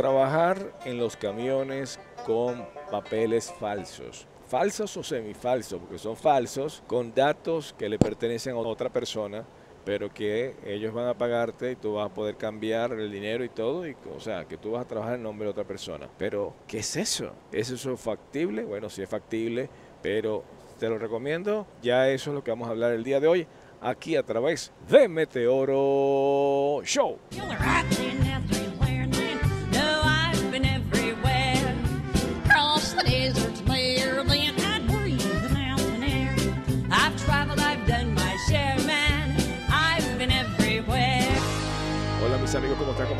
Trabajar en los camiones con papeles falsos. Falsos o semifalsos, porque son falsos con datos que le pertenecen a otra persona, pero que ellos van a pagarte y tú vas a poder cambiar el dinero y todo, y, o sea, que tú vas a trabajar en nombre de otra persona. Pero, ¿qué es eso? ¿Es eso factible? Bueno, sí es factible, pero te lo recomiendo. Ya eso es lo que vamos a hablar el día de hoy aquí a través de Meteoro Show.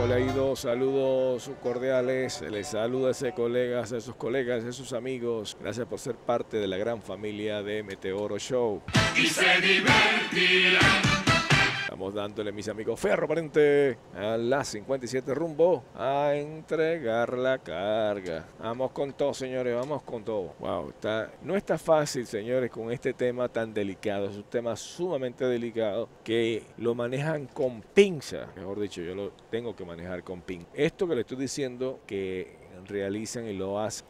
Amigos, ¿cómo está? ¿Cómo le ha ido? Saludos cordiales, les saluda a ese colegas, a esos colegas, a esos amigos. Gracias por ser parte de la gran familia de Meteoro Show. Y se divertirán. Estamos dándole, mis amigos, ferro aparente a las 57 rumbo a entregar la carga. Vamos con todo, señores, vamos con todo. Wow, está, no está fácil, señores, con este tema tan delicado. Es un tema sumamente delicado que lo manejan con pinza. Mejor dicho, yo lo tengo que manejar con pin. Esto que le estoy diciendo que realizan y lo hacen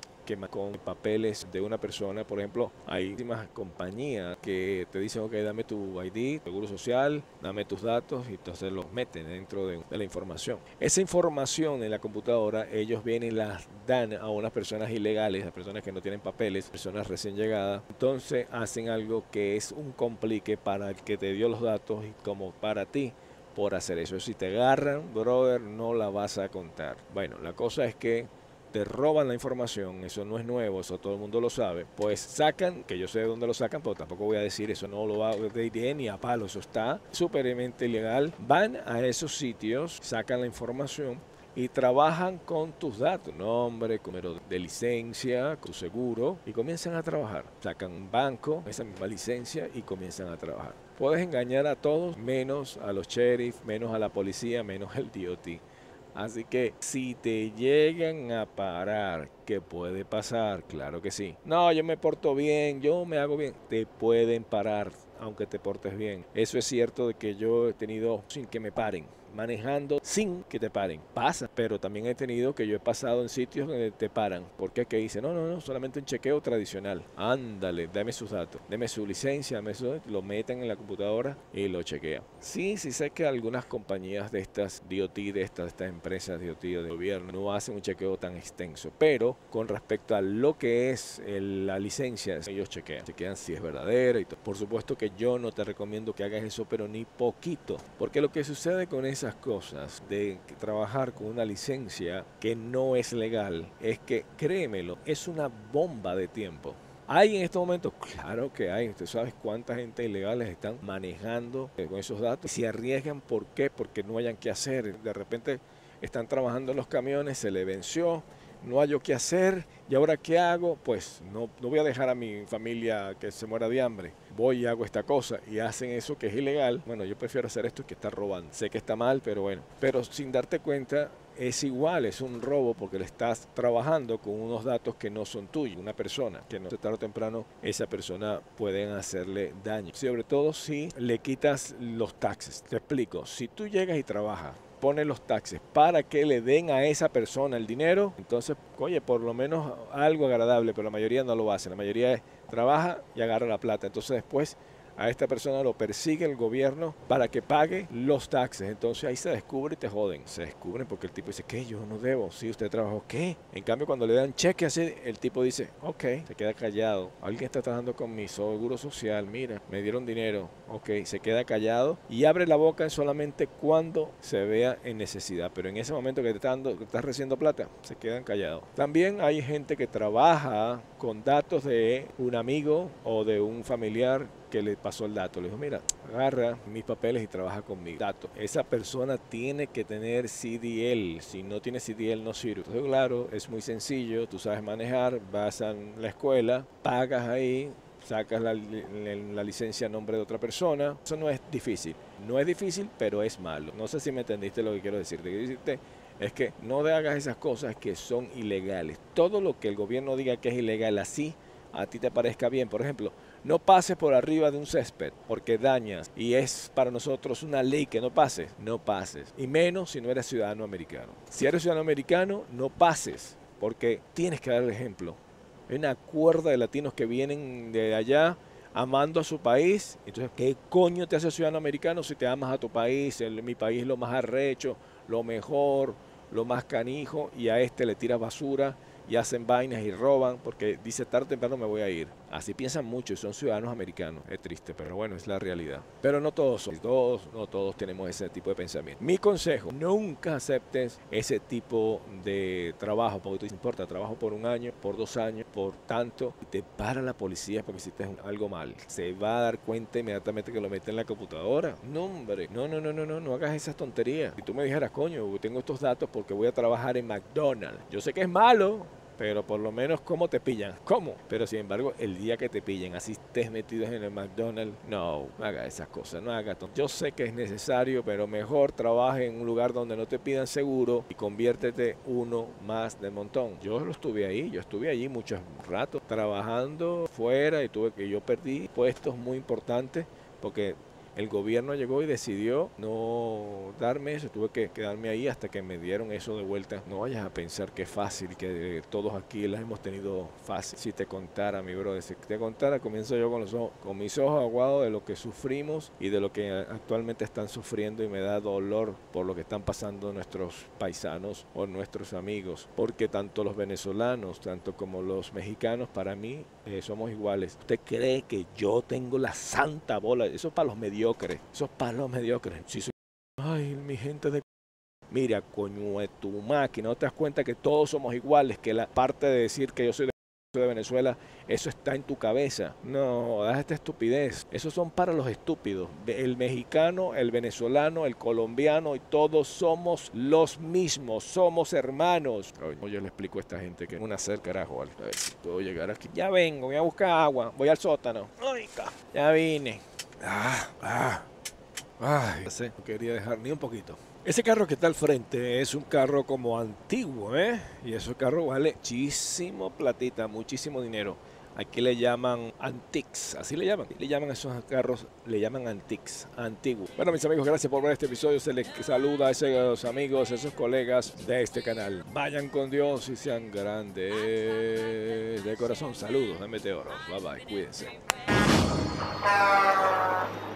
con papeles de una persona. Por ejemplo, hay compañías que te dicen, ok, dame tu ID, seguro social, dame tus datos y entonces los meten dentro de, la información. Esa información en la computadora, ellos vienen y las dan a unas personas ilegales, a personas que no tienen papeles, personas recién llegadas. Entonces hacen algo que es un complique para el que te dio los datos y como para ti por hacer eso. Si te agarran, brother, no la vas a contar. Bueno, la cosa es que te roban la información, eso no es nuevo, eso todo el mundo lo sabe, pues sacan, que yo sé de dónde lo sacan, pero tampoco voy a decir eso, no lo va a de ni a palo, eso está súpermente ilegal. Van a esos sitios, sacan la información y trabajan con tus datos, nombre, número de licencia, tu seguro, y comienzan a trabajar. Sacan un banco, esa misma licencia y comienzan a trabajar. Puedes engañar a todos, menos a los sheriff, menos a la policía, menos el DOT. Así que si te llegan a parar, ¿qué puede pasar? Claro que sí. No, yo me porto bien, yo me hago bien. Te pueden parar aunque te portes bien. Eso es cierto de que yo he tenido sin que me paren manejando sin que te paren. Pasa, pero también he tenido que yo he pasado en sitios donde te paran. porque? Que dice, no, no, no, solamente un chequeo tradicional. Ándale, dame sus datos, deme su licencia, dame lo meten en la computadora y lo chequean. Sí, sí sé que algunas compañías de estas DOT, de estas, estas empresas DOT de gobierno, no hacen un chequeo tan extenso, pero con respecto a lo que es la licencia, ellos chequean, chequean si es verdadera y todo. Por supuesto que yo no te recomiendo que hagas eso, pero ni poquito, porque lo que sucede con eso esas cosas de trabajar con una licencia que no es legal es que, créemelo, es una bomba de tiempo. ¿Hay en estos momentos? Claro que hay. Usted sabe cuánta gente ilegales están manejando con esos datos. Si arriesgan, ¿por qué? Porque no hayan que hacer. De repente están trabajando en los camiones, se le venció, no hay qué hacer y ahora qué hago, pues no, no voy a dejar a mi familia que se muera de hambre, voy y hago esta cosa y hacen eso que es ilegal, bueno, yo prefiero hacer esto que estar robando, sé que está mal, pero bueno, pero sin darte cuenta es igual, es un robo porque le estás trabajando con unos datos que no son tuyos, una persona, que no tarde o temprano esa persona pueden hacerle daño, sobre todo si le quitas los taxes, te explico, si tú llegas y trabajas pone los taxes para que le den a esa persona el dinero, entonces, oye, por lo menos algo agradable, pero la mayoría no lo hace, la mayoría trabaja y agarra la plata. Entonces después a esta persona lo persigue el gobierno para que pague los taxes. Entonces ahí se descubre y te joden. Se descubren porque el tipo dice, ¿qué? Yo no debo. Si usted trabajó, ¿qué? En cambio, cuando le dan cheque así, el tipo dice, ok, se queda callado. Alguien está trabajando con mi seguro social, mira, me dieron dinero. Ok, se queda callado y abre la boca solamente cuando se vea en necesidad. Pero en ese momento que te que estás recibiendo plata, se quedan callados. También hay gente que trabaja con datos de un amigo o de un familiar que le pasó el dato. Le dijo, mira, agarra mis papeles y trabaja con mi dato. Esa persona tiene que tener CDL. Si no tiene CDL no sirve. Entonces, claro, es muy sencillo. Tú sabes manejar, vas a la escuela, pagas ahí, sacas la, la, licencia a nombre de otra persona. Eso no es difícil. No es difícil, pero es malo. No sé si me entendiste lo que quiero decirte. Decirte es que no hagas esas cosas que son ilegales. Todo lo que el gobierno diga que es ilegal así, a ti te parezca bien. Por ejemplo, no pases por arriba de un césped porque dañas y es para nosotros una ley que no pases, no pases. Y menos si no eres ciudadano americano. Si eres ciudadano americano, no pases porque tienes que dar el ejemplo. Hay una cuerda de latinos que vienen de allá amando a su país. Entonces, ¿qué coño te hace ciudadano americano si te amas a tu país? Mi país es lo más arrecho, lo mejor, lo más canijo y a este le tiras basura y hacen vainas y roban porque dice tarde o temprano me voy a ir. Así piensan muchos y son ciudadanos americanos. Es triste, pero bueno, es la realidad. Pero no todos son. Todos, no todos tenemos ese tipo de pensamiento. Mi consejo, nunca aceptes ese tipo de trabajo porque te importa, trabajo por un año, por dos años, por tanto, y te para la policía porque hiciste algo mal. Se va a dar cuenta inmediatamente que lo mete en la computadora. No, hombre, no, no, no, no, no, no hagas esas tonterías. Si tú me dijeras, coño, tengo estos datos porque voy a trabajar en McDonald's. Yo sé que es malo, pero por lo menos cómo te pillan, cómo. Pero sin embargo, el día que te pillen, así estés metido en el McDonald's, no, no haga esas cosas, no haga Yo sé que es necesario, pero mejor trabaje en un lugar donde no te pidan seguro y conviértete uno más del montón. Yo lo estuve ahí, yo estuve allí muchos ratos trabajando fuera y tuve que yo perdí puestos muy importantes porque el gobierno llegó y decidió no darme eso, tuve que quedarme ahí hasta que me dieron eso de vuelta. No vayas a pensar que es fácil, que todos aquí las hemos tenido fácil. Si te contara, mi brother, si te contara, comienzo yo con, los con mis ojos aguados de lo que sufrimos y de lo que actualmente están sufriendo y me da dolor por lo que están pasando nuestros paisanos o nuestros amigos, porque tanto los venezolanos, tanto como los mexicanos, para mí eh, somos iguales. ¿Usted cree que yo tengo la santa bola? Eso es para los medios mediocres, esos palos mediocres. Ay, mi gente de... Mira, coño de tu máquina, ¿no te das cuenta que todos somos iguales? Que la parte de decir que yo soy de Venezuela, eso está en tu cabeza. No, das esta estupidez. Esos son para los estúpidos. El mexicano, el venezolano, el colombiano y todos somos los mismos, somos hermanos. Oye, yo le explico a esta gente que una cerca carajo, a ver si puedo llegar aquí. Ya vengo, voy a buscar agua, voy al sótano. ya vine. Ah, ah, ay, no quería dejar ni un poquito. Ese carro que está al frente es un carro como antiguo, ¿eh? Y ese carro vale muchísimo platita, muchísimo dinero. Aquí le llaman antiques, así le llaman. Le llaman a esos carros, le llaman antiques, antiguos. Bueno, mis amigos, gracias por ver este episodio. Se les saluda a esos amigos, a esos colegas de este canal. Vayan con Dios y sean grandes. De corazón, saludos de Meteoro. Bye bye, cuídense. Uh...